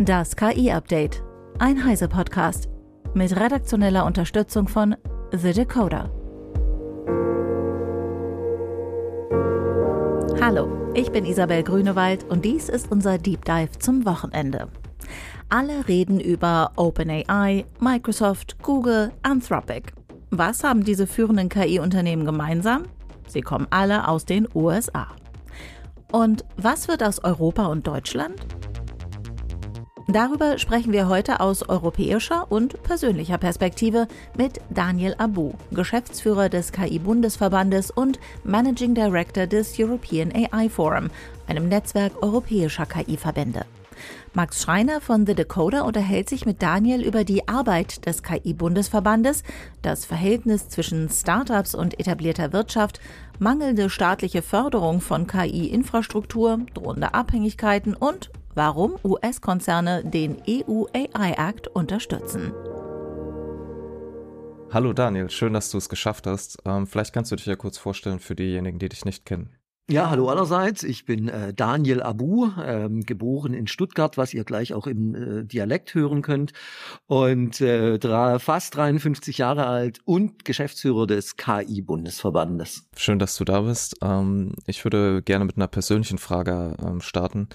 Das KI-Update. Ein Heise-Podcast. Mit redaktioneller Unterstützung von The Decoder. Hallo, ich bin Isabel Grünewald und dies ist unser Deep Dive zum Wochenende. Alle reden über OpenAI, Microsoft, Google, Anthropic. Was haben diese führenden KI-Unternehmen gemeinsam? Sie kommen alle aus den USA. Und was wird aus Europa und Deutschland? Darüber sprechen wir heute aus europäischer und persönlicher Perspektive mit Daniel Abu, Geschäftsführer des KI-Bundesverbandes und Managing Director des European AI Forum, einem Netzwerk europäischer KI-Verbände. Max Schreiner von The Decoder unterhält sich mit Daniel über die Arbeit des KI-Bundesverbandes, das Verhältnis zwischen Startups und etablierter Wirtschaft, mangelnde staatliche Förderung von KI-Infrastruktur, drohende Abhängigkeiten und warum US-Konzerne den EU AI Act unterstützen. Hallo Daniel, schön, dass du es geschafft hast. Ähm, vielleicht kannst du dich ja kurz vorstellen für diejenigen, die dich nicht kennen. Ja, hallo allerseits. Ich bin äh, Daniel Abu, ähm, geboren in Stuttgart, was ihr gleich auch im äh, Dialekt hören könnt, und äh, fast 53 Jahre alt und Geschäftsführer des KI-Bundesverbandes. Schön, dass du da bist. Ähm, ich würde gerne mit einer persönlichen Frage ähm, starten.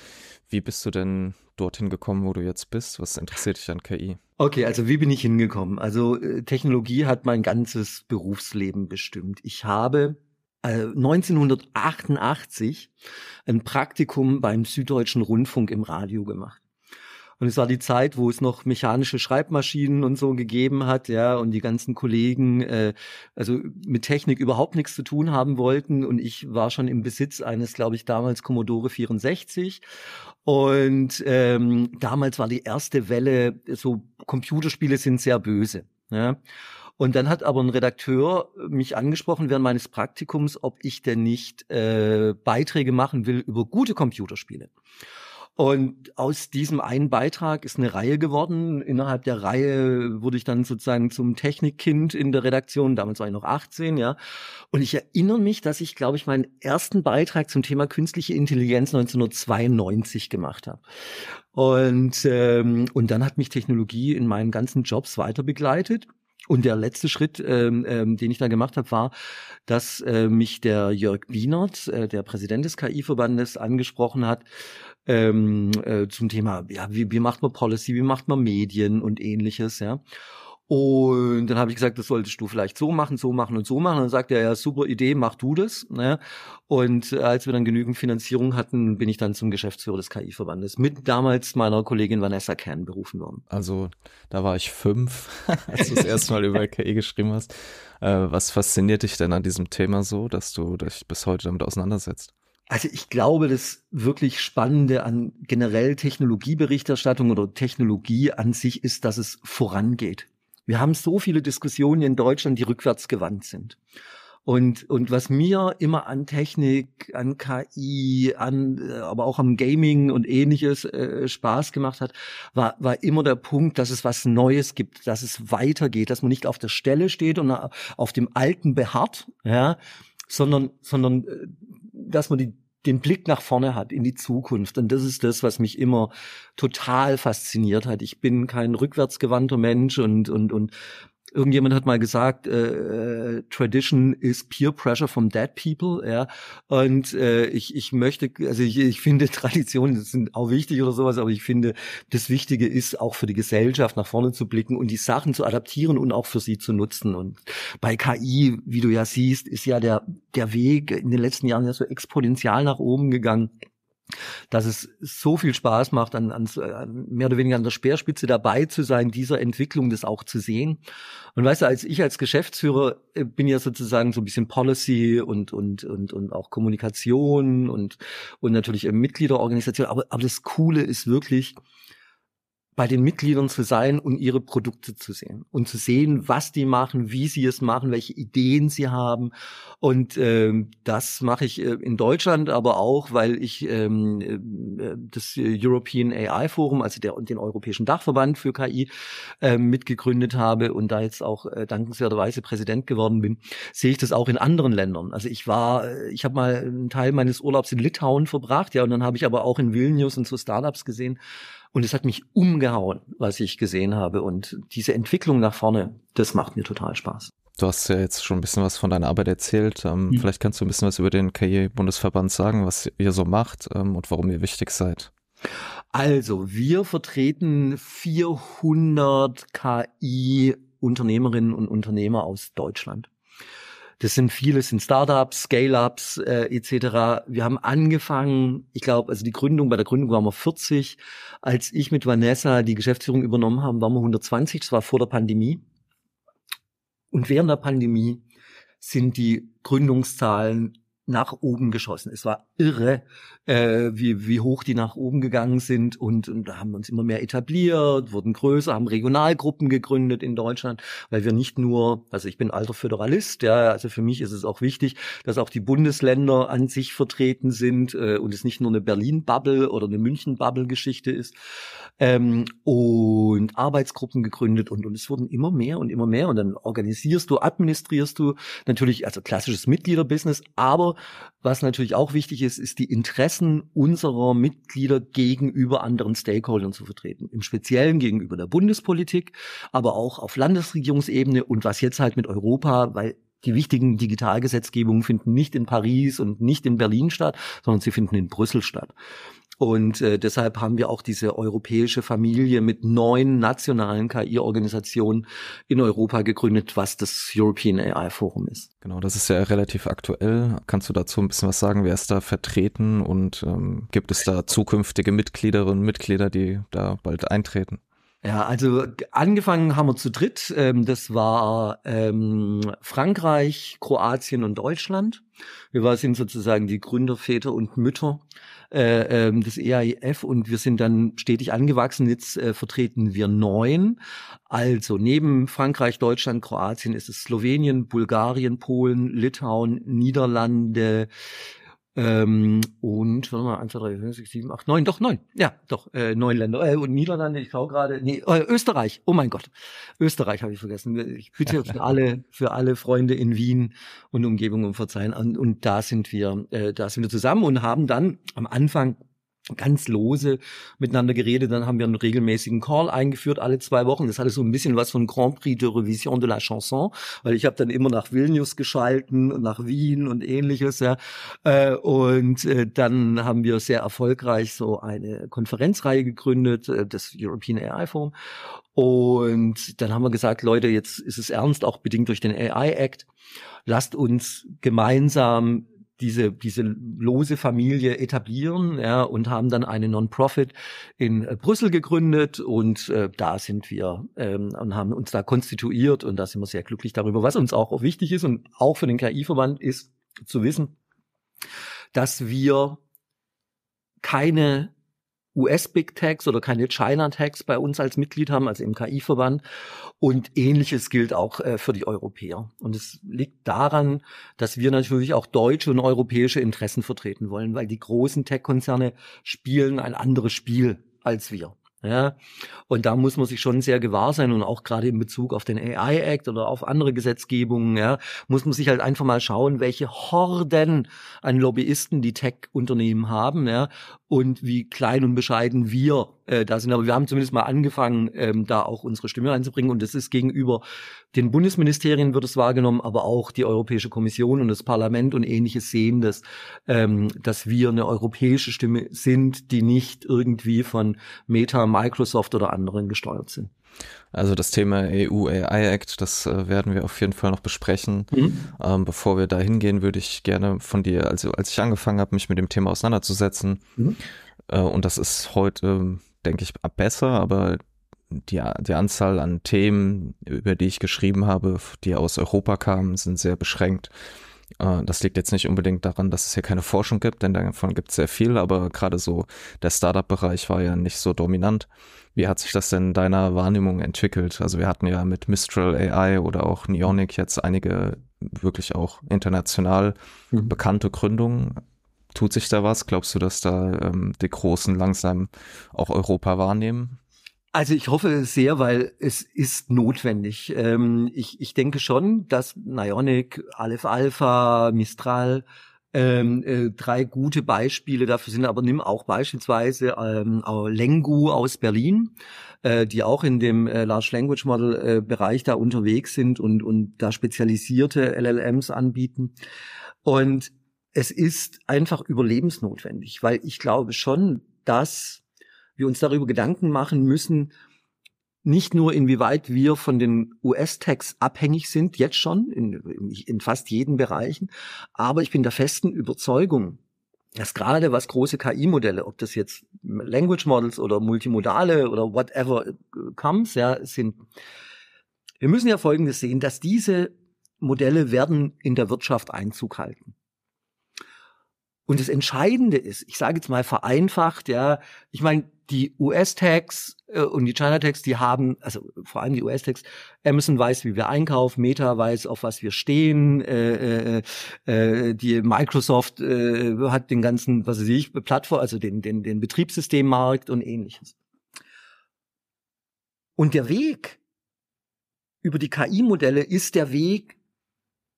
Wie bist du denn dorthin gekommen, wo du jetzt bist? Was interessiert dich an KI? Okay, also wie bin ich hingekommen? Also äh, Technologie hat mein ganzes Berufsleben bestimmt. Ich habe 1988 äh, ein Praktikum beim Süddeutschen Rundfunk im Radio gemacht. Und es war die Zeit, wo es noch mechanische Schreibmaschinen und so gegeben hat, ja, und die ganzen Kollegen äh, also mit Technik überhaupt nichts zu tun haben wollten. Und ich war schon im Besitz eines, glaube ich, damals Commodore 64. Und ähm, damals war die erste Welle, so Computerspiele sind sehr böse. Ja. Und dann hat aber ein Redakteur mich angesprochen während meines Praktikums, ob ich denn nicht äh, Beiträge machen will über gute Computerspiele. Und aus diesem einen Beitrag ist eine Reihe geworden. Innerhalb der Reihe wurde ich dann sozusagen zum Technikkind in der Redaktion. Damals war ich noch 18, ja. Und ich erinnere mich, dass ich, glaube ich, meinen ersten Beitrag zum Thema künstliche Intelligenz 1992 gemacht habe. Und, ähm, und dann hat mich Technologie in meinen ganzen Jobs weiter begleitet. Und der letzte Schritt, ähm, ähm, den ich da gemacht habe, war, dass äh, mich der Jörg Wienert, äh, der Präsident des KI-Verbandes, angesprochen hat ähm, äh, zum Thema, ja, wie, wie macht man Policy, wie macht man Medien und ähnliches, ja. Und dann habe ich gesagt, das solltest du vielleicht so machen, so machen und so machen. Und dann sagt er, ja, super Idee, mach du das. Ne? Und als wir dann genügend Finanzierung hatten, bin ich dann zum Geschäftsführer des KI-Verbandes mit damals meiner Kollegin Vanessa Kern berufen worden. Also da war ich fünf, als du das erste Mal über KI geschrieben hast. Äh, was fasziniert dich denn an diesem Thema so, dass du dich bis heute damit auseinandersetzt? Also ich glaube, das wirklich Spannende an generell Technologieberichterstattung oder Technologie an sich ist, dass es vorangeht. Wir haben so viele Diskussionen in Deutschland, die rückwärtsgewandt sind. Und, und was mir immer an Technik, an KI, an, äh, aber auch am Gaming und ähnliches äh, Spaß gemacht hat, war, war immer der Punkt, dass es was Neues gibt, dass es weitergeht, dass man nicht auf der Stelle steht und auf dem Alten beharrt, ja, sondern, sondern, äh, dass man die den Blick nach vorne hat in die Zukunft. Und das ist das, was mich immer total fasziniert hat. Ich bin kein rückwärtsgewandter Mensch und, und, und Irgendjemand hat mal gesagt, äh, äh, Tradition is peer pressure from dead people, ja. Und äh, ich, ich möchte, also ich, ich finde Traditionen sind auch wichtig oder sowas, aber ich finde, das Wichtige ist auch für die Gesellschaft nach vorne zu blicken und die Sachen zu adaptieren und auch für sie zu nutzen. Und bei KI, wie du ja siehst, ist ja der, der Weg in den letzten Jahren ja so exponentiell nach oben gegangen dass es so viel Spaß macht, an, an, mehr oder weniger an der Speerspitze dabei zu sein, dieser Entwicklung das auch zu sehen. Und weißt du, als ich als Geschäftsführer äh, bin ja sozusagen so ein bisschen Policy und und und und auch Kommunikation und und natürlich Mitgliederorganisation. Aber aber das Coole ist wirklich bei den Mitgliedern zu sein und ihre Produkte zu sehen und zu sehen, was die machen, wie sie es machen, welche Ideen sie haben. Und ähm, das mache ich äh, in Deutschland, aber auch, weil ich ähm, äh, das European AI Forum, also der, den Europäischen Dachverband für KI, äh, mitgegründet habe und da jetzt auch äh, dankenswerterweise Präsident geworden bin, sehe ich das auch in anderen Ländern. Also ich war, äh, ich habe mal einen Teil meines Urlaubs in Litauen verbracht, ja, und dann habe ich aber auch in Vilnius und so Startups gesehen Und es hat mich umgehauen, was ich gesehen habe. Und diese Entwicklung nach vorne, das macht mir total Spaß. Du hast ja jetzt schon ein bisschen was von deiner Arbeit erzählt. Ähm, mhm. Vielleicht kannst du ein bisschen was über den KI-Bundesverband sagen, was ihr so macht ähm, und warum ihr wichtig seid. Also, wir vertreten 400 KI-Unternehmerinnen und Unternehmer aus Deutschland. Das sind viele, sind Startups, Scale-ups äh, etc. Wir haben angefangen, ich glaube, also die Gründung, bei der Gründung waren wir 40. Als ich mit Vanessa die Geschäftsführung übernommen haben, waren wir 120. Das war vor der Pandemie. Und während der Pandemie sind die Gründungszahlen nach oben geschossen. Es war irre, äh, wie, wie hoch die nach oben gegangen sind und, und da haben wir uns immer mehr etabliert, wurden größer, haben Regionalgruppen gegründet in Deutschland, weil wir nicht nur, also ich bin alter Föderalist, ja, also für mich ist es auch wichtig, dass auch die Bundesländer an sich vertreten sind äh, und es nicht nur eine Berlin-Bubble oder eine München-Bubble-Geschichte ist ähm, und Arbeitsgruppen gegründet und, und es wurden immer mehr und immer mehr und dann organisierst du, administrierst du natürlich, also klassisches Mitgliederbusiness, aber was natürlich auch wichtig ist, ist die Interessen unserer Mitglieder gegenüber anderen Stakeholdern zu vertreten. Im Speziellen gegenüber der Bundespolitik, aber auch auf Landesregierungsebene und was jetzt halt mit Europa, weil die wichtigen Digitalgesetzgebungen finden nicht in Paris und nicht in Berlin statt, sondern sie finden in Brüssel statt. Und äh, deshalb haben wir auch diese europäische Familie mit neun nationalen KI-Organisationen in Europa gegründet, was das European AI Forum ist. Genau, das ist ja relativ aktuell. Kannst du dazu ein bisschen was sagen? Wer ist da vertreten und ähm, gibt es da zukünftige Mitgliederinnen und Mitglieder, die da bald eintreten? Ja, also angefangen haben wir zu dritt. Ähm, das war ähm, Frankreich, Kroatien und Deutschland. Wir sind sozusagen die Gründerväter und Mütter äh, ähm, des EAIF und wir sind dann stetig angewachsen. Jetzt äh, vertreten wir neun. Also neben Frankreich, Deutschland, Kroatien ist es Slowenien, Bulgarien, Polen, Litauen, Niederlande, ähm, und, warte mal, 1, 2, 3, 4, 6, 7, 8, 9, doch, 9. Ja, doch, äh, neun Länder. Äh, und Niederlande, ich schaue gerade, nee, äh, Österreich, oh mein Gott. Österreich habe ich vergessen. Ich bitte für alle, für alle Freunde in Wien und Umgebung um Verzeihen. Und, und da sind wir, äh, da sind wir zusammen und haben dann am Anfang ganz lose miteinander geredet. Dann haben wir einen regelmäßigen Call eingeführt, alle zwei Wochen. Das hatte so ein bisschen was von Grand Prix de Revision de la Chanson, weil ich habe dann immer nach Vilnius geschalten und nach Wien und ähnliches. Ja. Äh, und äh, dann haben wir sehr erfolgreich so eine Konferenzreihe gegründet, äh, das European AI Forum. Und dann haben wir gesagt, Leute, jetzt ist es ernst, auch bedingt durch den AI Act. Lasst uns gemeinsam diese, diese lose Familie etablieren ja, und haben dann eine Non-Profit in äh, Brüssel gegründet und äh, da sind wir ähm, und haben uns da konstituiert und da sind wir sehr glücklich darüber. Was uns auch wichtig ist und auch für den KI-Verband ist zu wissen, dass wir keine US-Big Techs oder keine China-Tags bei uns als Mitglied haben, also im KI-Verband. Und ähnliches gilt auch äh, für die Europäer. Und es liegt daran, dass wir natürlich auch deutsche und europäische Interessen vertreten wollen, weil die großen Tech-Konzerne spielen ein anderes Spiel als wir. Ja, und da muss man sich schon sehr gewahr sein und auch gerade in Bezug auf den AI Act oder auf andere Gesetzgebungen, ja, muss man sich halt einfach mal schauen, welche Horden an Lobbyisten die Tech-Unternehmen haben, ja, und wie klein und bescheiden wir äh, da sind. Aber wir haben zumindest mal angefangen, ähm, da auch unsere Stimme einzubringen. Und das ist gegenüber den Bundesministerien wird es wahrgenommen, aber auch die Europäische Kommission und das Parlament und ähnliches sehen das, ähm, dass wir eine europäische Stimme sind, die nicht irgendwie von Meta, Microsoft oder anderen gesteuert sind. Also das Thema EU AI Act, das äh, werden wir auf jeden Fall noch besprechen. Mhm. Ähm, bevor wir da hingehen, würde ich gerne von dir, also als ich angefangen habe, mich mit dem Thema auseinanderzusetzen, mhm. äh, und das ist heute, denke ich, besser, aber die, die Anzahl an Themen, über die ich geschrieben habe, die aus Europa kamen, sind sehr beschränkt. Äh, das liegt jetzt nicht unbedingt daran, dass es hier keine Forschung gibt, denn davon gibt es sehr viel, aber gerade so der Startup-Bereich war ja nicht so dominant. Wie hat sich das denn in deiner Wahrnehmung entwickelt? Also wir hatten ja mit Mistral AI oder auch Neonic jetzt einige wirklich auch international mhm. bekannte Gründungen. Tut sich da was? Glaubst du, dass da ähm, die Großen langsam auch Europa wahrnehmen? Also ich hoffe sehr, weil es ist notwendig. Ähm, ich, ich denke schon, dass Nionic, Aleph Alpha, Mistral Ähm, äh, drei gute Beispiele dafür sind aber nimm auch beispielsweise ähm, Lengu aus Berlin, äh, die auch in dem äh, Large Language Model äh, Bereich da unterwegs sind und und da spezialisierte LLMs anbieten. Und es ist einfach überlebensnotwendig, weil ich glaube schon, dass wir uns darüber Gedanken machen müssen, nicht nur inwieweit wir von den US-Tags abhängig sind, jetzt schon, in, in fast jeden Bereichen, aber ich bin der festen Überzeugung, dass gerade was große KI-Modelle, ob das jetzt Language Models oder Multimodale oder whatever äh, comes, ja, sind, wir müssen ja Folgendes sehen, dass diese Modelle werden in der Wirtschaft Einzug halten. Und das Entscheidende ist, ich sage jetzt mal vereinfacht, ja, ich meine, die US-Tags äh, und die China-Tags, die haben, also vor allem die US-Tags, Amazon weiß, wie wir einkaufen, Meta weiß, auf was wir stehen, äh, äh, äh, die Microsoft äh, hat den ganzen, was weiß ich, Plattform, also den, den, den Betriebssystemmarkt und ähnliches. Und der Weg über die KI-Modelle ist der Weg,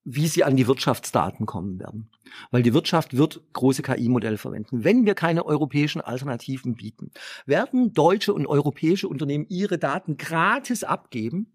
wie sie an die Wirtschaftsdaten kommen werden. Weil die Wirtschaft wird große KI-Modelle verwenden. Wenn wir keine europäischen Alternativen bieten, werden deutsche und europäische Unternehmen ihre Daten gratis abgeben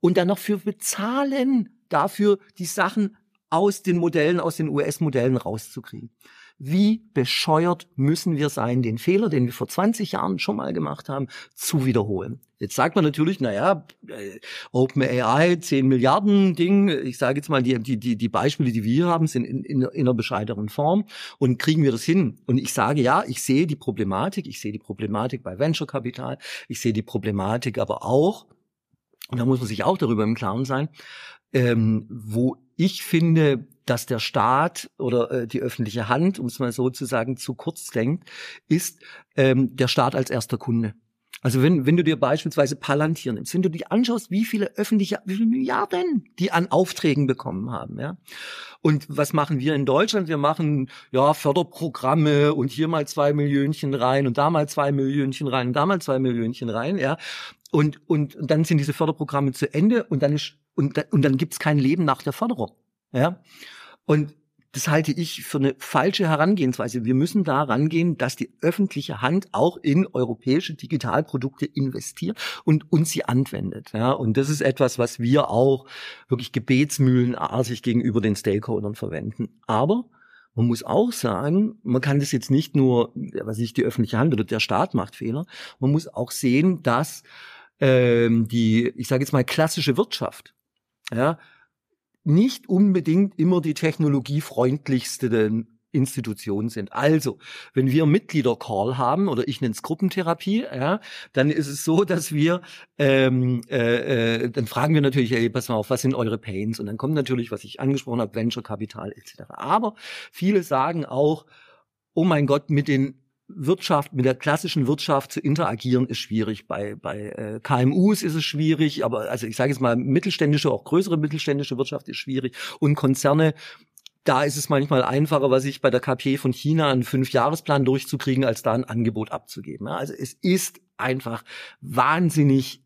und dann noch für bezahlen, dafür die Sachen aus den Modellen, aus den US-Modellen rauszukriegen wie bescheuert müssen wir sein, den Fehler, den wir vor 20 Jahren schon mal gemacht haben, zu wiederholen. Jetzt sagt man natürlich, naja, äh, OpenAI, 10 Milliarden Ding, ich sage jetzt mal, die, die, die, Beispiele, die wir hier haben, sind in, in, in einer bescheideren Form und kriegen wir das hin? Und ich sage ja, ich sehe die Problematik, ich sehe die Problematik bei Venture Capital, ich sehe die Problematik aber auch, und da muss man sich auch darüber im Klaren sein, ähm, wo ich finde, dass der Staat oder äh, die öffentliche Hand, um es mal so zu sagen, zu kurz denkt, ist ähm, der Staat als erster Kunde. Also wenn, wenn du dir beispielsweise Palantir nimmst, wenn du dir anschaust, wie viele öffentliche, wie viele Milliarden die an Aufträgen bekommen haben, ja. Und was machen wir in Deutschland? Wir machen, ja, Förderprogramme und hier mal zwei Millionchen rein und da mal zwei Millionchen rein und da mal zwei Millionchen rein, ja. Und, und, und dann sind diese Förderprogramme zu Ende und dann ist, und, und dann gibt's kein Leben nach der Förderung. Ja. Und das halte ich für eine falsche Herangehensweise. Wir müssen da rangehen, dass die öffentliche Hand auch in europäische Digitalprodukte investiert und uns sie anwendet. Ja, und das ist etwas, was wir auch wirklich gebetsmühlenartig gegenüber den Stakeholdern verwenden. Aber man muss auch sagen, man kann das jetzt nicht nur, was ich die öffentliche Hand oder der Staat macht Fehler. Man muss auch sehen, dass ähm, die, ich sage jetzt mal klassische Wirtschaft, ja, nicht unbedingt immer die technologiefreundlichste Institutionen sind. Also, wenn wir Mitgliedercall haben oder ich nenne es Gruppentherapie, ja, dann ist es so, dass wir, ähm, äh, äh, dann fragen wir natürlich, ey, pass mal auf, was sind eure Pains? Und dann kommt natürlich, was ich angesprochen habe, Venture Capital etc. Aber viele sagen auch, oh mein Gott, mit den Wirtschaft, mit der klassischen Wirtschaft zu interagieren, ist schwierig. Bei, bei äh, KMUs ist es schwierig, aber also ich sage jetzt mal, mittelständische, auch größere mittelständische Wirtschaft ist schwierig. Und Konzerne, da ist es manchmal einfacher, was ich bei der KP von China einen Fünfjahresplan durchzukriegen, als da ein Angebot abzugeben. Also es ist einfach wahnsinnig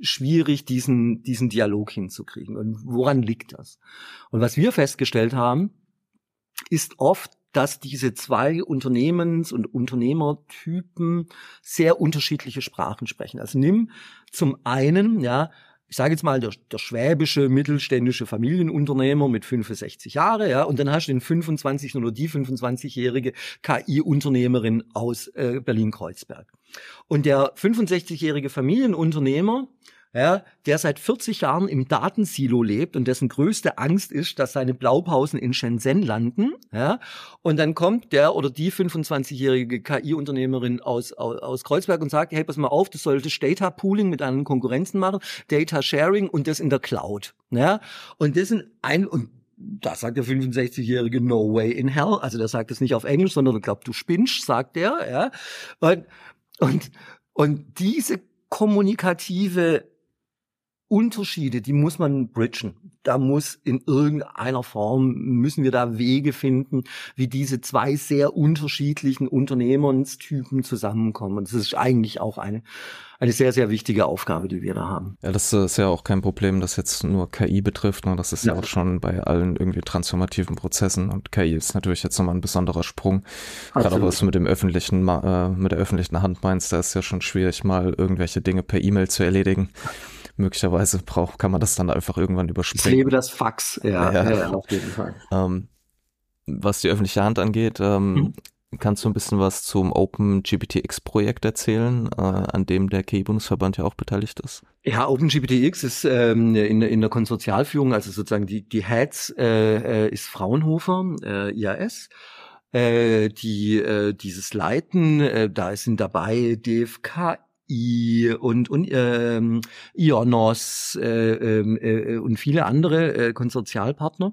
schwierig, diesen, diesen Dialog hinzukriegen. Und woran liegt das? Und was wir festgestellt haben, ist oft, dass diese zwei Unternehmens- und Unternehmertypen sehr unterschiedliche Sprachen sprechen. Also nimm zum einen, ja, ich sage jetzt mal, der, der schwäbische mittelständische Familienunternehmer mit 65 Jahre, ja, und dann hast du den 25 oder die 25-jährige KI-Unternehmerin aus äh, Berlin-Kreuzberg. Und der 65-jährige Familienunternehmer, ja, der seit 40 Jahren im Datensilo lebt und dessen größte Angst ist, dass seine Blaupausen in Shenzhen landen. Ja, und dann kommt der oder die 25-jährige KI-Unternehmerin aus, aus, aus Kreuzberg und sagt, hey, pass mal auf, du solltest Data Pooling mit anderen Konkurrenzen machen, Data Sharing und das in der Cloud. Ja, und das sind ein, und das sagt der 65-jährige No way in hell. Also der sagt es nicht auf Englisch, sondern er glaubt, du spinnst, sagt er. Ja, und, und, und diese kommunikative Unterschiede, die muss man bridgen. Da muss in irgendeiner Form, müssen wir da Wege finden, wie diese zwei sehr unterschiedlichen Unternehmenstypen zusammenkommen. Und das ist eigentlich auch eine, eine sehr, sehr wichtige Aufgabe, die wir da haben. Ja, das ist ja auch kein Problem, das jetzt nur KI betrifft. Ne? Das ist ja. ja auch schon bei allen irgendwie transformativen Prozessen. Und KI ist natürlich jetzt nochmal ein besonderer Sprung. Absolut. Gerade was du mit dem öffentlichen, äh, mit der öffentlichen Hand meinst, da ist ja schon schwierig, mal irgendwelche Dinge per E-Mail zu erledigen möglicherweise braucht, kann man das dann einfach irgendwann überspringen. Ich lebe das Fax, ja, ja. ja auf jeden Fall. Ähm, was die öffentliche Hand angeht, ähm, hm. kannst du ein bisschen was zum Open GPTX-Projekt erzählen, äh, an dem der KI-Bundesverband ja auch beteiligt ist? Ja, OpenGPTX ist ähm, in, in der Konsortialführung, also sozusagen die, die Heads äh, äh ist Fraunhofer, äh, IAS äh, die äh, dieses leiten. Äh, da sind dabei DFK, I und, und ähm, Ionos äh, ähm, äh, und viele andere äh, Konsortialpartner.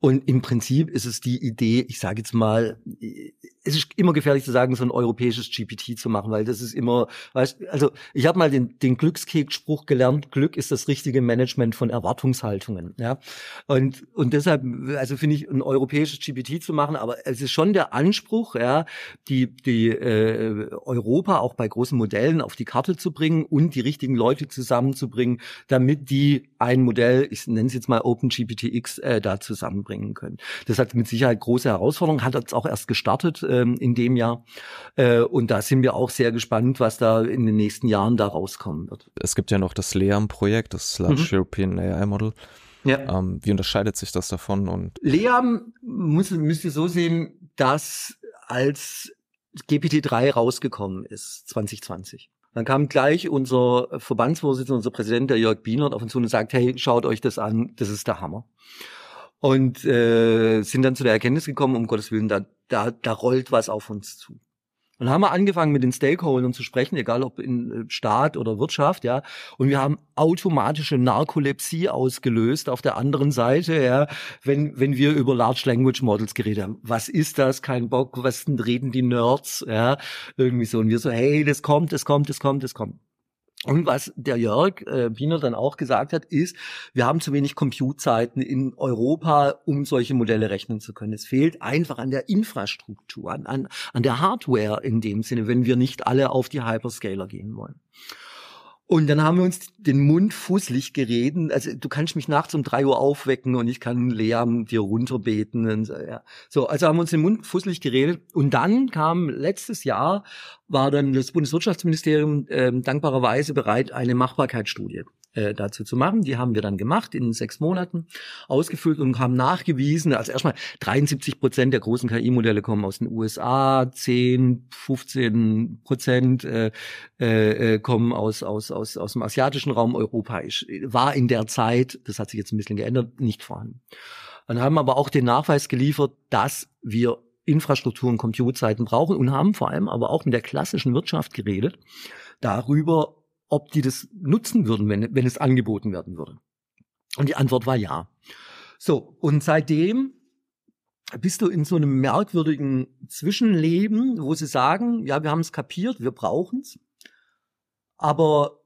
Und im Prinzip ist es die Idee, ich sage jetzt mal, es ist immer gefährlich zu sagen, so ein europäisches GPT zu machen, weil das ist immer, weißt, also ich habe mal den, den Glückskeks-Spruch gelernt, Glück ist das richtige Management von Erwartungshaltungen. Ja? Und, und deshalb, also finde ich, ein europäisches GPT zu machen, aber es ist schon der Anspruch, ja, die, die äh, Europa auch bei großen Modellen auf die Karte zu bringen und die richtigen Leute zusammenzubringen, damit die ein Modell, ich nenne es jetzt mal OpenGPTX, äh, da zusammenbringen können. Das hat mit Sicherheit große Herausforderungen, hat jetzt auch erst gestartet ähm, in dem Jahr. Äh, und da sind wir auch sehr gespannt, was da in den nächsten Jahren da rauskommen wird. Es gibt ja noch das LEAM-Projekt, das Large mhm. European AI Model. Ja. Ähm, wie unterscheidet sich das davon? Und LEAM muss, müsst ihr so sehen, dass als GPT-3 rausgekommen ist, 2020. Dann kam gleich unser Verbandsvorsitzender, unser Präsident, der Jörg Bienert, auf uns zu und sagt, hey, schaut euch das an, das ist der Hammer und äh, sind dann zu der Erkenntnis gekommen, um Gottes Willen, da, da, da rollt was auf uns zu. Und haben wir angefangen mit den Stakeholdern zu sprechen, egal ob in äh, Staat oder Wirtschaft, ja. Und wir haben automatische Narkolepsie ausgelöst auf der anderen Seite, ja, wenn, wenn wir über Large Language Models geredet haben. Was ist das? Kein Bock, was reden die Nerds, ja. Irgendwie so. Und wir so, hey, das kommt, das kommt, das kommt, das kommt. Und was der Jörg äh, Biener dann auch gesagt hat, ist, wir haben zu wenig Compute-Zeiten in Europa, um solche Modelle rechnen zu können. Es fehlt einfach an der Infrastruktur, an, an, an der Hardware in dem Sinne, wenn wir nicht alle auf die Hyperscaler gehen wollen. Und dann haben wir uns den Mund fußlich gereden. Also du kannst mich nachts um drei Uhr aufwecken und ich kann Lea dir runterbeten. Und so, ja. so, also haben wir uns den Mund fußlich geredet. Und dann kam letztes Jahr, war dann das Bundeswirtschaftsministerium äh, dankbarerweise bereit, eine Machbarkeitsstudie äh, dazu zu machen. Die haben wir dann gemacht in sechs Monaten, ausgefüllt und haben nachgewiesen, also erstmal 73 Prozent der großen KI-Modelle kommen aus den USA, 10, 15 Prozent äh, äh, kommen aus, aus, aus, aus dem asiatischen Raum. Europa ist, war in der Zeit, das hat sich jetzt ein bisschen geändert, nicht vorhanden. Dann haben aber auch den Nachweis geliefert, dass wir Infrastruktur und Computerzeiten brauchen und haben vor allem aber auch mit der klassischen Wirtschaft geredet darüber, ob die das nutzen würden, wenn, wenn es angeboten werden würde. Und die Antwort war ja. So, und seitdem bist du in so einem merkwürdigen Zwischenleben, wo sie sagen, ja, wir haben es kapiert, wir brauchen es, aber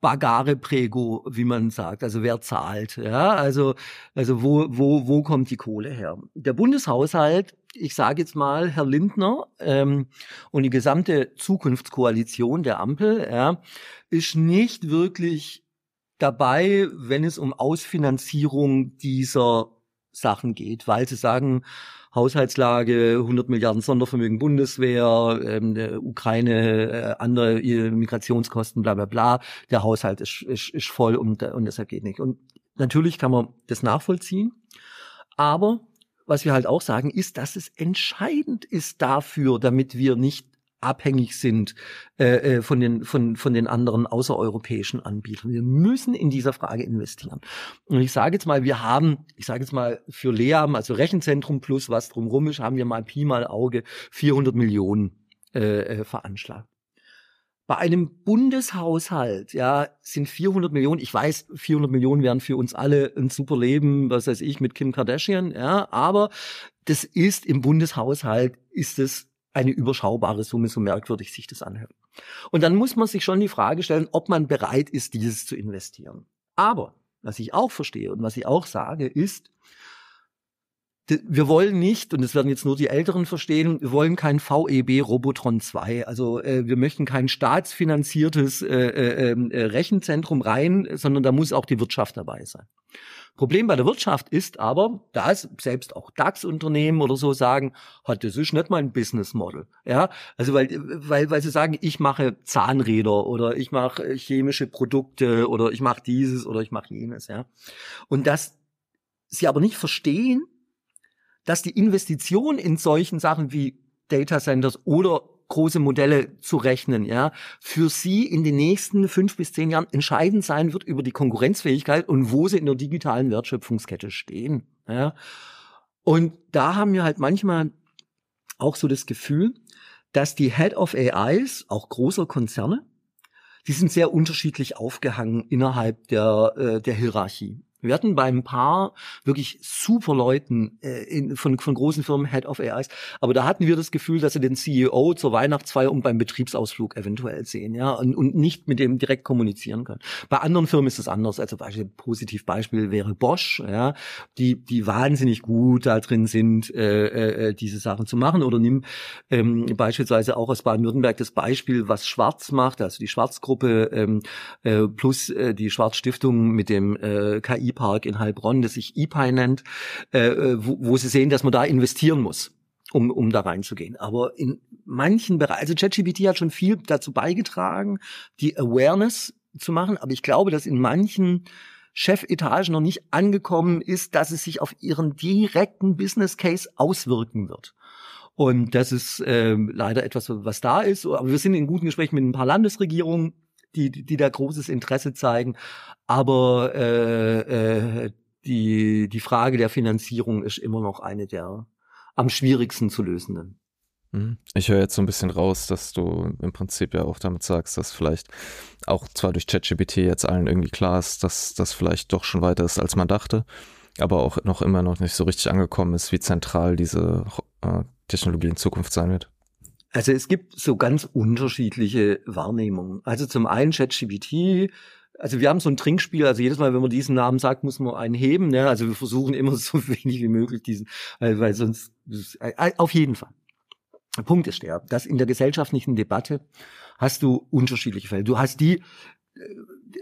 Bagare Prego, wie man sagt, also wer zahlt, ja, also, also wo, wo, wo kommt die Kohle her? Der Bundeshaushalt, ich sage jetzt mal, Herr Lindner ähm, und die gesamte Zukunftskoalition der Ampel, ja, ist nicht wirklich dabei, wenn es um Ausfinanzierung dieser Sachen geht, weil sie sagen, Haushaltslage, 100 Milliarden Sondervermögen Bundeswehr, ähm, Ukraine, äh, andere Migrationskosten, bla bla bla. Der Haushalt ist, ist, ist voll und, und deshalb geht nicht. Und natürlich kann man das nachvollziehen, aber was wir halt auch sagen, ist, dass es entscheidend ist dafür, damit wir nicht abhängig sind äh, äh, von, den, von, von den anderen außereuropäischen Anbietern. Wir müssen in dieser Frage investieren. Und ich sage jetzt mal, wir haben, ich sage jetzt mal für LEAM, also Rechenzentrum plus was drumrum ist, haben wir mal Pi mal Auge 400 Millionen äh, äh, veranschlagt. Bei einem Bundeshaushalt, ja, sind 400 Millionen, ich weiß, 400 Millionen wären für uns alle ein super Leben, was weiß ich, mit Kim Kardashian, ja, aber das ist im Bundeshaushalt, ist es eine überschaubare Summe, so merkwürdig sich das anhört. Und dann muss man sich schon die Frage stellen, ob man bereit ist, dieses zu investieren. Aber was ich auch verstehe und was ich auch sage, ist, wir wollen nicht, und das werden jetzt nur die Älteren verstehen, wir wollen kein VEB Robotron 2. Also äh, wir möchten kein staatsfinanziertes äh, äh, ähm, äh, Rechenzentrum rein, sondern da muss auch die Wirtschaft dabei sein. Problem bei der Wirtschaft ist aber, dass selbst auch DAX-Unternehmen oder so sagen, hat das ist nicht mein Business Model. Ja, also weil, weil, weil sie sagen, ich mache Zahnräder oder ich mache chemische Produkte oder ich mache dieses oder ich mache jenes. Ja, und dass sie aber nicht verstehen, dass die Investition in solchen Sachen wie Data Centers oder große Modelle zu rechnen, ja, für sie in den nächsten fünf bis zehn Jahren entscheidend sein wird über die Konkurrenzfähigkeit und wo sie in der digitalen Wertschöpfungskette stehen, ja. Und da haben wir halt manchmal auch so das Gefühl, dass die Head of AIs, auch großer Konzerne, die sind sehr unterschiedlich aufgehangen innerhalb der, äh, der Hierarchie. Wir hatten bei ein paar wirklich super Leuten äh, in, von, von großen Firmen Head of AIs, aber da hatten wir das Gefühl, dass sie den CEO zur Weihnachtsfeier und beim Betriebsausflug eventuell sehen, ja, und, und nicht mit dem direkt kommunizieren können. Bei anderen Firmen ist es anders. Also Beispiel, positiv Beispiel wäre Bosch, ja, die die wahnsinnig gut da drin sind, äh, äh, diese Sachen zu machen. Oder nimm ähm, beispielsweise auch aus Baden-Württemberg das Beispiel, was Schwarz macht, also die Schwarzgruppe ähm, äh, plus äh, die Schwarz Stiftung mit dem äh, KI Park in Heilbronn, das sich EPI nennt, äh, äh, wo, wo sie sehen, dass man da investieren muss um, um da reinzugehen. Aber in manchen Bereichen, also ChatGPT hat schon viel dazu beigetragen, die Awareness zu machen, aber ich glaube, dass in manchen Chefetagen noch nicht angekommen ist, dass es sich auf ihren direkten Business Case auswirken wird. Und das ist ähm, leider etwas, was da ist. Aber wir sind in guten Gesprächen mit ein paar Landesregierungen, die, die da großes Interesse zeigen. Aber äh, äh, die, die Frage der Finanzierung ist immer noch eine der am schwierigsten zu lösenden. Mhm. Ich höre jetzt so ein bisschen raus, dass du im Prinzip ja auch damit sagst, dass vielleicht auch zwar durch ChatGPT jetzt allen irgendwie klar ist, dass das vielleicht doch schon weiter ist, als man dachte, aber auch noch immer noch nicht so richtig angekommen ist, wie zentral diese äh, Technologie in Zukunft sein wird. Also es gibt so ganz unterschiedliche Wahrnehmungen. Also zum einen ChatGPT, also wir haben so ein Trinkspiel, also jedes Mal, wenn man diesen Namen sagt, muss man einen heben. Ne? Also wir versuchen immer so wenig wie möglich diesen, weil, sonst äh, auf jeden Fall. Der Punkt ist der, dass in der gesellschaftlichen Debatte hast du unterschiedliche Fälle. Du hast die, äh,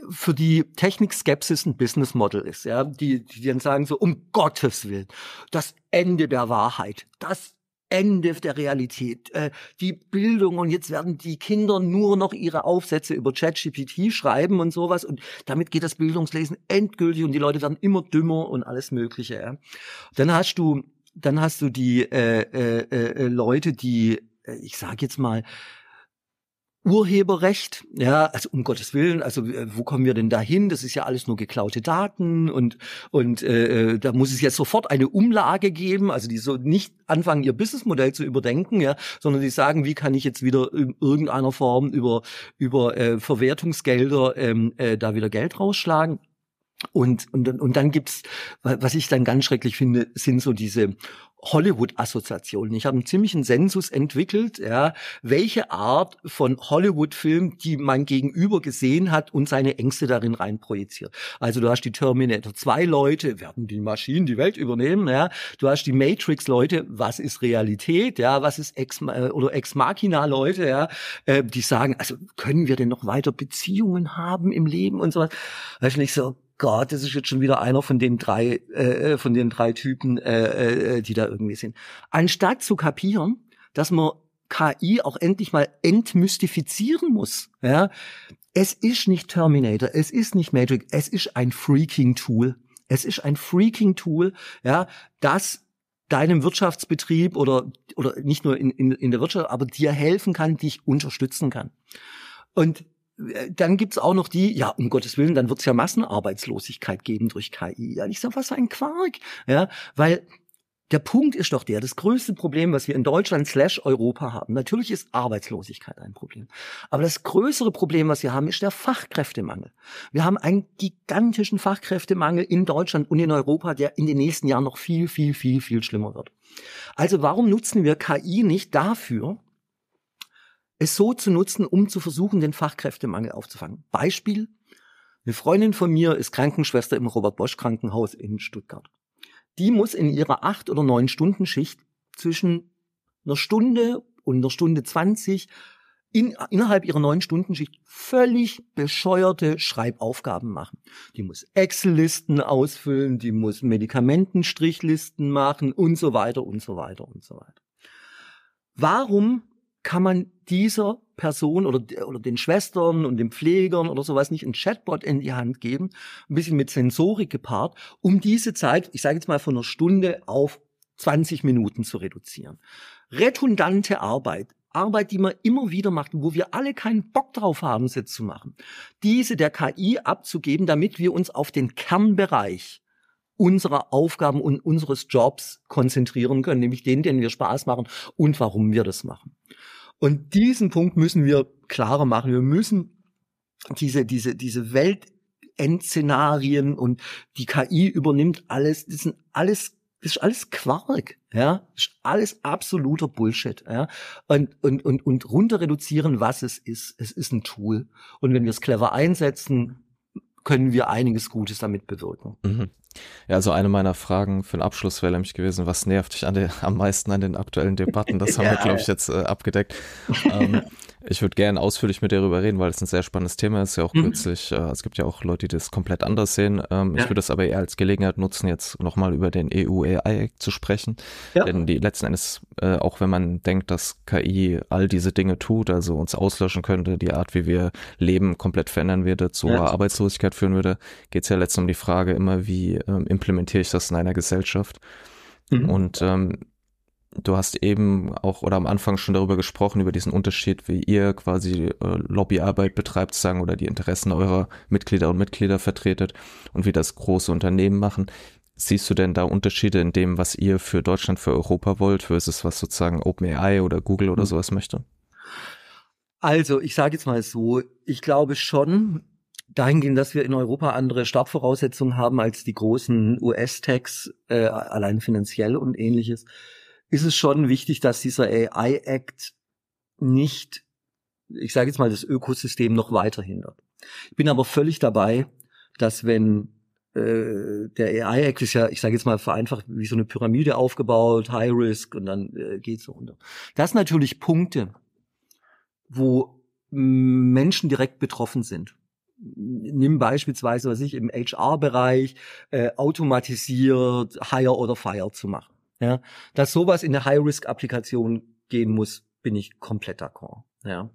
für die Technik-Skepsis ein Business Model ist, ja, die, die dann sagen so, um Gottes Willen, das Ende der Wahrheit, das Ende der Realität. Äh, die Bildung und jetzt werden die Kinder nur noch ihre Aufsätze über ChatGPT schreiben und sowas und damit geht das Bildungslesen endgültig und die Leute werden immer dümmer und alles Mögliche. Ja. Dann hast du, dann hast du die äh, äh, äh, Leute, die, äh, ich sag jetzt mal, Urheberrecht, ja, also um Gottes Willen, also äh, wo kommen wir denn da hin? Das ist ja alles nur geklaute Daten und und äh, äh, da muss es jetzt sofort eine Umlage geben, also die so nicht anfangen ihr Businessmodell zu überdenken, ja, sondern die sagen, wie kann ich jetzt wieder in irgendeiner Form über über äh, Verwertungsgelder ähm, äh, da wieder Geld rausschlagen. Und, und, und dann gibt's, was ich dann ganz schrecklich finde, sind so diese Hollywood-Assoziationen. Ich habe einen ziemlichen Sensus entwickelt, ja, welche Art von Hollywood-Film, die man gegenüber gesehen hat und seine Ängste darin reinprojiziert. Also du hast die Terminator 2 Leute, werden die Maschinen die Welt übernehmen, ja. Du hast die Matrix Leute, was ist Realität, ja, was ist Ex äh, oder Ex Machina Leute, ja, äh, die sagen, also können wir denn noch weiter Beziehungen haben im Leben und so was. Weißt du nicht so, Gott, das ist jetzt schon wieder einer von den drei, äh, von den drei Typen, äh, äh, die da irgendwie sind. Anstatt zu kapieren, dass man KI auch endlich mal entmystifizieren muss. Ja, es ist nicht Terminator, es ist nicht Magic, es ist ein freaking Tool. Es ist ein freaking Tool, ja, das deinem Wirtschaftsbetrieb oder oder nicht nur in, in, in der Wirtschaft, aber dir helfen kann, dich unterstützen kann. Und dann gibt's auch noch die, ja, um Gottes Willen, dann wird's ja Massenarbeitslosigkeit geben durch KI. Ja, ich sag, was ein Quark. Ja, weil Der Punkt ist doch der, das größte Problem, was wir in Deutschland slash Europa haben, natürlich ist Arbeitslosigkeit ein Problem. Aber das größere Problem, was wir haben, ist der Fachkräftemangel. Wir haben einen gigantischen Fachkräftemangel in Deutschland und in Europa, der in den nächsten Jahren noch viel, viel, viel, viel schlimmer wird. Also warum nutzen wir KI nicht dafür, es so zu nutzen, um zu versuchen, den Fachkräftemangel aufzufangen? Beispiel, eine Freundin von mir ist Krankenschwester im Robert Bosch Krankenhaus in Stuttgart die muss in ihrer acht oder neun Stunden Schicht zwischen einer Stunde und einer Stunde zwanzig in, innerhalb ihrer neun Stunden Schicht völlig bescheuerte Schreibaufgaben machen. Die muss Excel-Listen ausfüllen, die muss Medikamentenstrichlisten machen und so weiter und so weiter und so weiter. Warum kann man dieser Person oder, oder den Schwestern und den Pflegern oder sowas nicht ein Chatbot in die Hand geben, ein bisschen mit Sensorik gepaart, um diese Zeit, ich sage jetzt mal von einer Stunde auf 20 Minuten zu reduzieren. Redundante Arbeit, Arbeit, die man immer wieder macht, wo wir alle keinen Bock drauf haben, sie zu machen, diese der KI abzugeben, damit wir uns auf den Kernbereich unserer Aufgaben und unseres Jobs konzentrieren können, nämlich den, den wir Spaß machen und warum wir das machen. Und diesen Punkt müssen wir klarer machen. Wir müssen diese, diese, diese Weltendszenarien und die KI übernimmt alles, das sind alles das ist alles Quark, ja, das ist alles absoluter Bullshit, ja, und, und, und, und runter reduzieren, was es ist. Es ist ein Tool. Und wenn wir es clever einsetzen, können wir einiges Gutes damit bewirken. Mhm. Ja, also eine meiner Fragen für den Abschluss wäre nämlich gewesen, was nervt dich an der, am meisten an den aktuellen Debatten? Das haben ja. wir, glaube ich, jetzt äh, abgedeckt. ähm, ich würde gerne ausführlich mit dir darüber reden, weil es ein sehr spannendes Thema ist. Ja auch mhm. kürzlich, äh, es gibt ja auch Leute, die das komplett anders sehen. Ähm, ja. Ich würde das aber eher als Gelegenheit nutzen, jetzt nochmal über den EU AI Act zu sprechen. Ja. Denn die letzten Endes, äh, auch wenn man denkt, dass KI all diese Dinge tut, also uns auslöschen könnte, die Art, wie wir leben, komplett verändern würde, zu ja. Arbeitslosigkeit führen würde, geht es ja letztendlich um die Frage immer, wie ähm, implementiere ich das in einer Gesellschaft? Mhm. Und ähm, du hast eben auch oder am Anfang schon darüber gesprochen, über diesen Unterschied, wie ihr quasi äh, Lobbyarbeit betreibt, sagen, oder die Interessen eurer Mitglieder und Mitglieder vertretet und wie das große Unternehmen machen. Siehst du denn da Unterschiede in dem, was ihr für Deutschland, für Europa wollt, versus was sozusagen OpenAI oder Google oder mhm. sowas möchte? Also, ich sage jetzt mal so, ich glaube schon, dahingehend, dass wir in Europa andere Startvoraussetzungen haben als die großen US-Techs, äh, allein finanziell und ähnliches ist es schon wichtig, dass dieser AI-Act nicht, ich sage jetzt mal, das Ökosystem noch weiter hindert. Ich bin aber völlig dabei, dass wenn äh, der AI-Act ist ja, ich sage jetzt mal vereinfacht, wie so eine Pyramide aufgebaut, High Risk und dann äh, geht's so runter. Das natürlich Punkte, wo Menschen direkt betroffen sind. Nimm beispielsweise, was ich im HR-Bereich äh, automatisiert Hire oder Fire zu machen. Ja, dass sowas in eine High-Risk-Applikation gehen muss, bin ich komplett d'accord. Ja.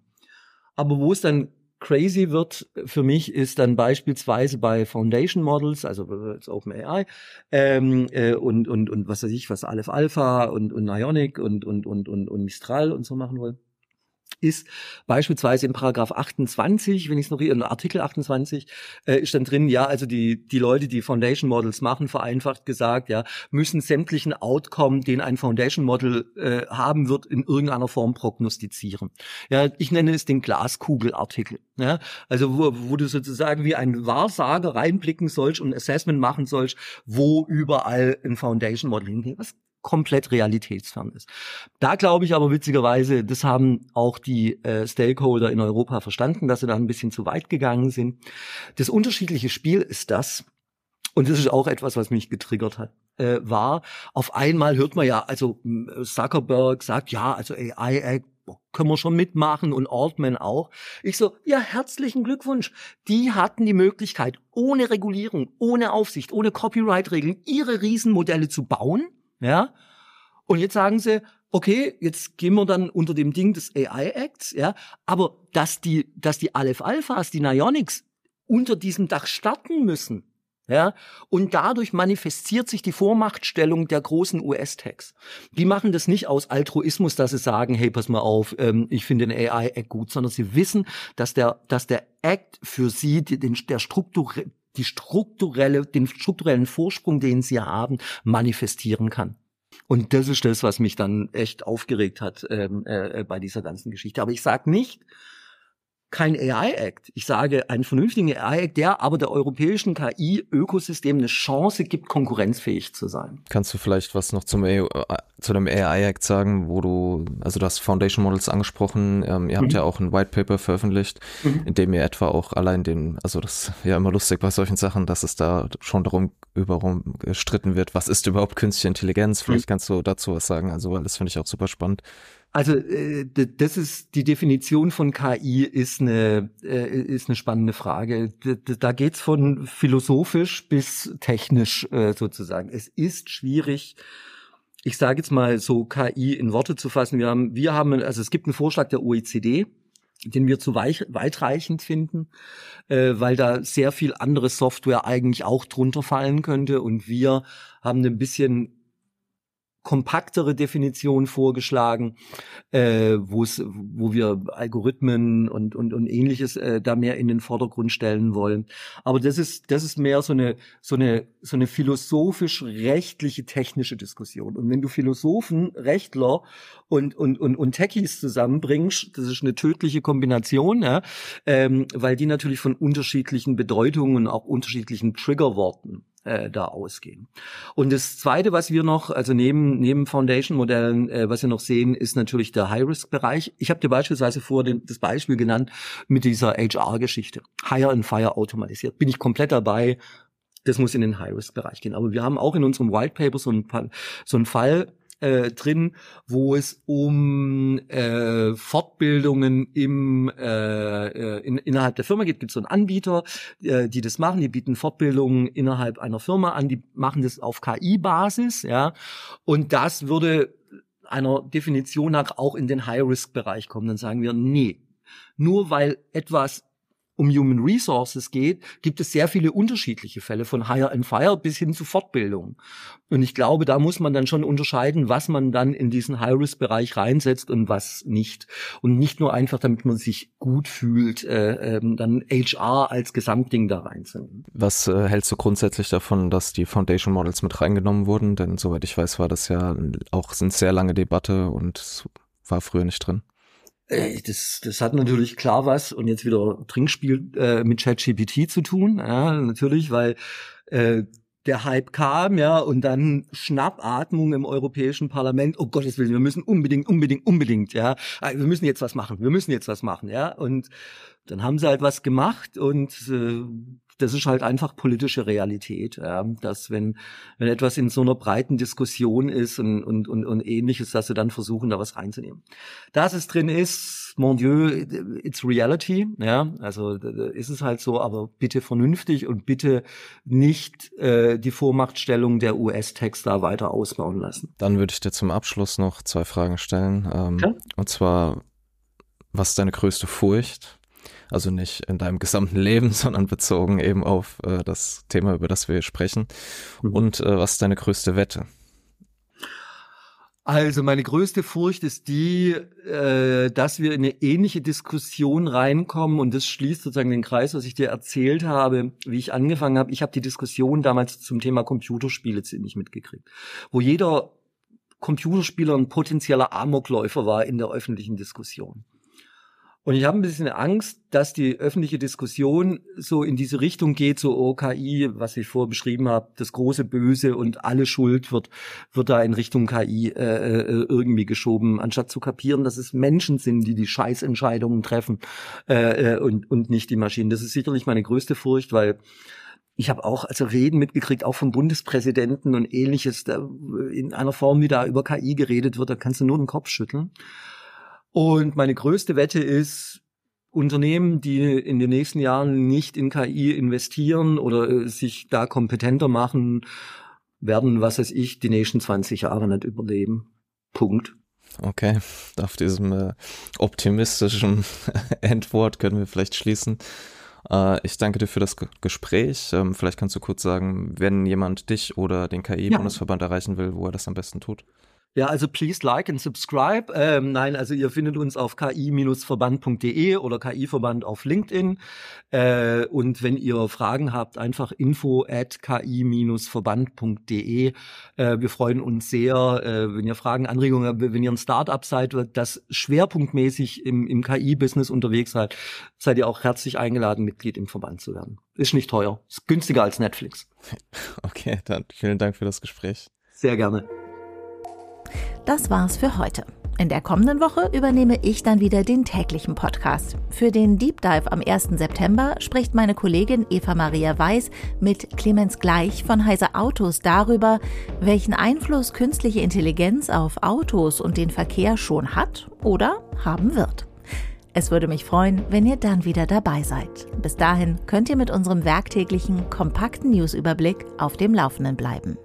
Aber wo es dann crazy wird für mich, ist dann beispielsweise bei Foundation Models, also OpenAI, ähm, äh, und, und, und was weiß ich, was Aleph Alpha und, und Ionic und, und, und, und, und Mistral und so machen wollen ist beispielsweise in Paragraph 28, wenn ich es noch in Artikel 28 äh, ist dann drin, ja, also die die Leute, die Foundation Models machen, vereinfacht gesagt, ja, müssen sämtlichen Outcome, den ein Foundation Model äh, haben wird, in irgendeiner Form prognostizieren. Ja, ich nenne es den Glaskugelartikel. Ja, also wo, wo du sozusagen wie ein Wahrsager reinblicken sollst und Assessment machen sollst, wo überall ein Foundation Model hingeht. Was komplett realitätsfern ist. Da glaube ich aber witzigerweise, das haben auch die äh, Stakeholder in Europa verstanden, dass sie da ein bisschen zu weit gegangen sind. Das unterschiedliche Spiel ist das, und das ist auch etwas, was mich getriggert hat, äh, war, auf einmal hört man ja, also Zuckerberg sagt, ja, also AI Act, können wir schon mitmachen und Altman auch. Ich so, ja, herzlichen Glückwunsch. Die hatten die Möglichkeit, ohne Regulierung, ohne Aufsicht, ohne Copyright-Regeln, ihre Riesenmodelle zu bauen ja. Und jetzt sagen sie, okay, jetzt gehen wir dann unter dem Ding des AI Acts, ja. Aber dass die, dass die Aleph Alphas, die Nionics unter diesem Dach starten müssen, ja, und dadurch manifestiert sich die Vormachtstellung der großen US-Techs. Die machen das nicht aus Altruismus, dass sie sagen, hey, pass mal auf, ähm, ich finde den AI-Act gut, sondern sie wissen, dass der, dass der Act für sie den, der Struktur, die strukturelle, den strukturellen Vorsprung, den sie haben, manifestieren kann. Und das ist das, was mich dann echt aufgeregt hat ähm, äh, bei dieser ganzen Geschichte. Aber ich sage nicht, kein AI-Act. Ich sage einen vernünftigen AI-Act, der aber der europäischen KI-Ökosystem eine Chance gibt, konkurrenzfähig zu sein. Kannst du vielleicht was noch zum AI, äh, zu dem AI-Act sagen, wo du, also du hast Foundation Models angesprochen, ähm, ihr habt mhm. ja auch ein White Paper veröffentlicht, mhm. in dem ihr etwa auch allein den, also das ist ja immer lustig bei solchen Sachen, dass es da schon darum überum gestritten wird, was ist überhaupt künstliche Intelligenz? Vielleicht mhm. kannst du dazu was sagen, also weil das finde ich auch super spannend. Also äh, das ist die Definition von KI ist eine äh, ist eine spannende Frage. Da geht's von philosophisch bis technisch äh, sozusagen. Es ist schwierig. Ich sage jetzt mal so KI in Worte zu fassen. Wir haben wir haben also es gibt einen Vorschlag der OECD, den wir zu weitreichend finden, weil da sehr viel andere Software eigentlich auch drunter fallen könnte und wir haben ein bisschen kompaktere Definition vorgeschlagen, äh, wo es, wo wir Algorithmen und und und ähnliches äh, da mehr in den Vordergrund stellen wollen. Aber das ist das ist mehr so eine so eine so eine philosophisch-rechtliche technische Diskussion. Und wenn du Philosophen, Rechtler und und und und Techies zusammenbringst, das ist eine tödliche Kombination, ja, ähm, weil die natürlich von unterschiedlichen Bedeutungen und auch unterschiedlichen Triggerworten äh, da ausgehen. Und das Zweite, was wir noch, also neben, neben Foundation-Modellen, äh, was wir noch sehen, ist natürlich der High-Risk-Bereich. Ich habe dir beispielsweise vor den, das Beispiel genannt mit dieser HR-Geschichte. Hire and Fire automatisiert. Bin ich komplett dabei. Das muss in den High-Risk-Bereich gehen. Aber wir haben auch in unserem White Paper so einen so einen Fall äh, drin, wo es um äh, Fortbildungen im äh, äh, in, innerhalb der Firma geht. Gibt so einen Anbieter, äh, die das machen. Die bieten Fortbildungen innerhalb einer Firma an. Die machen das auf KI-Basis, ja. Und das würde einer Definition nach auch in den High-Risk-Bereich kommen. Dann sagen wir, nee, nur weil etwas um Human Resources geht, gibt es sehr viele unterschiedliche Fälle von Hire and Fire bis hin zu Fortbildung. Und ich glaube, da muss man dann schon unterscheiden, was man dann in diesen High-Risk-Bereich reinsetzt und was nicht. Und nicht nur einfach, damit man sich gut fühlt, äh, ähm, dann HR als Gesamtding da reinzunehmen. Was äh, hältst du grundsätzlich davon, dass die Foundation Models mit reingenommen wurden? Denn soweit ich weiß, war das ja auch eine sehr lange Debatte und war früher nicht drin. Das, das hat natürlich klar was und jetzt wieder Trinkspiel äh, mit ChatGPT zu tun, ja, natürlich, weil äh, der Hype kam, ja, und dann Schnappatmung im Europäischen Parlament. Oh Gottes Willen, wir müssen unbedingt, unbedingt, unbedingt, ja. Ah, wir müssen jetzt was machen. Wir müssen jetzt was machen, ja. Und dann haben sie halt was gemacht und äh, das ist halt einfach politische Realität, ja, dass wenn, wenn etwas in so einer breiten Diskussion ist und, und, und, und ähnliches, dass sie dann versuchen, da was reinzunehmen. Dass es drin ist, mon Dieu, it's reality, ja, also ist es halt so, aber bitte vernünftig und bitte nicht äh, die Vormachtstellung der US-Text da weiter ausbauen lassen. Dann würde ich dir zum Abschluss noch zwei Fragen stellen. Ähm, ja? Und zwar, was ist deine größte Furcht? Also nicht in deinem gesamten Leben, sondern bezogen eben auf äh, das Thema, über das wir hier sprechen. Mhm. Und äh, was ist deine größte Wette? Also meine größte Furcht ist die, äh, dass wir in eine ähnliche Diskussion reinkommen und das schließt sozusagen den Kreis, was ich dir erzählt habe, wie ich angefangen habe. Ich habe die Diskussion damals zum Thema Computerspiele ziemlich mitgekriegt, wo jeder Computerspieler ein potenzieller Amokläufer war in der öffentlichen Diskussion. Und ich habe ein bisschen Angst, dass die öffentliche Diskussion so in diese Richtung geht, so OKI, was ich vorher beschrieben habe, das große Böse und alle Schuld wird, wird da in Richtung KI äh, äh, irgendwie geschoben, anstatt zu kapieren, dass es Menschen sind, die die Scheißentscheidungen treffen äh, äh, und, und nicht die Maschinen. Das ist sicherlich meine größte Furcht, weil ich habe auch also Reden mitgekriegt, auch vom Bundespräsidenten und ähnliches, da in einer Form, wie da über KI geredet wird, da kannst du nur den Kopf schütteln. Und meine größte Wette ist, Unternehmen, die in den nächsten Jahren nicht in KI investieren oder äh, sich da kompetenter machen, werden, was weiß ich, die nächsten 20 Jahre nicht überleben. Punkt. Okay, auf diesem äh, optimistischen Endwort können wir vielleicht schließen. Äh, ich danke dir für das G Gespräch. Ähm, vielleicht kannst du kurz sagen, wenn jemand dich oder den KI-Bundesverband ja. erreichen will, wo er das am besten tut. Ja, also please like and subscribe. Ähm, nein, also ihr findet uns auf ki-verband.de oder ki-verband auf LinkedIn. Äh, und wenn ihr Fragen habt, einfach info at ki-verband.de. Äh, wir freuen uns sehr, äh, wenn ihr Fragen, Anregungen habt, wenn ihr ein Startup seid, das schwerpunktmäßig im, im KI-Business unterwegs seid, seid ihr auch herzlich eingeladen, Mitglied im Verband zu werden. Ist nicht teuer, ist günstiger als Netflix. Okay, dann vielen Dank für das Gespräch. Sehr gerne. Das war's für heute. In der kommenden Woche übernehme ich dann wieder den täglichen Podcast. Für den Deep Dive am 1. September spricht meine Kollegin Eva Maria Weiß mit Clemens Gleich von Heise Autos darüber, welchen Einfluss künstliche Intelligenz auf Autos und den Verkehr schon hat oder haben wird. Es würde mich freuen, wenn ihr dann wieder dabei seid. Bis dahin könnt ihr mit unserem werktäglichen, kompakten Newsüberblick auf dem Laufenden bleiben.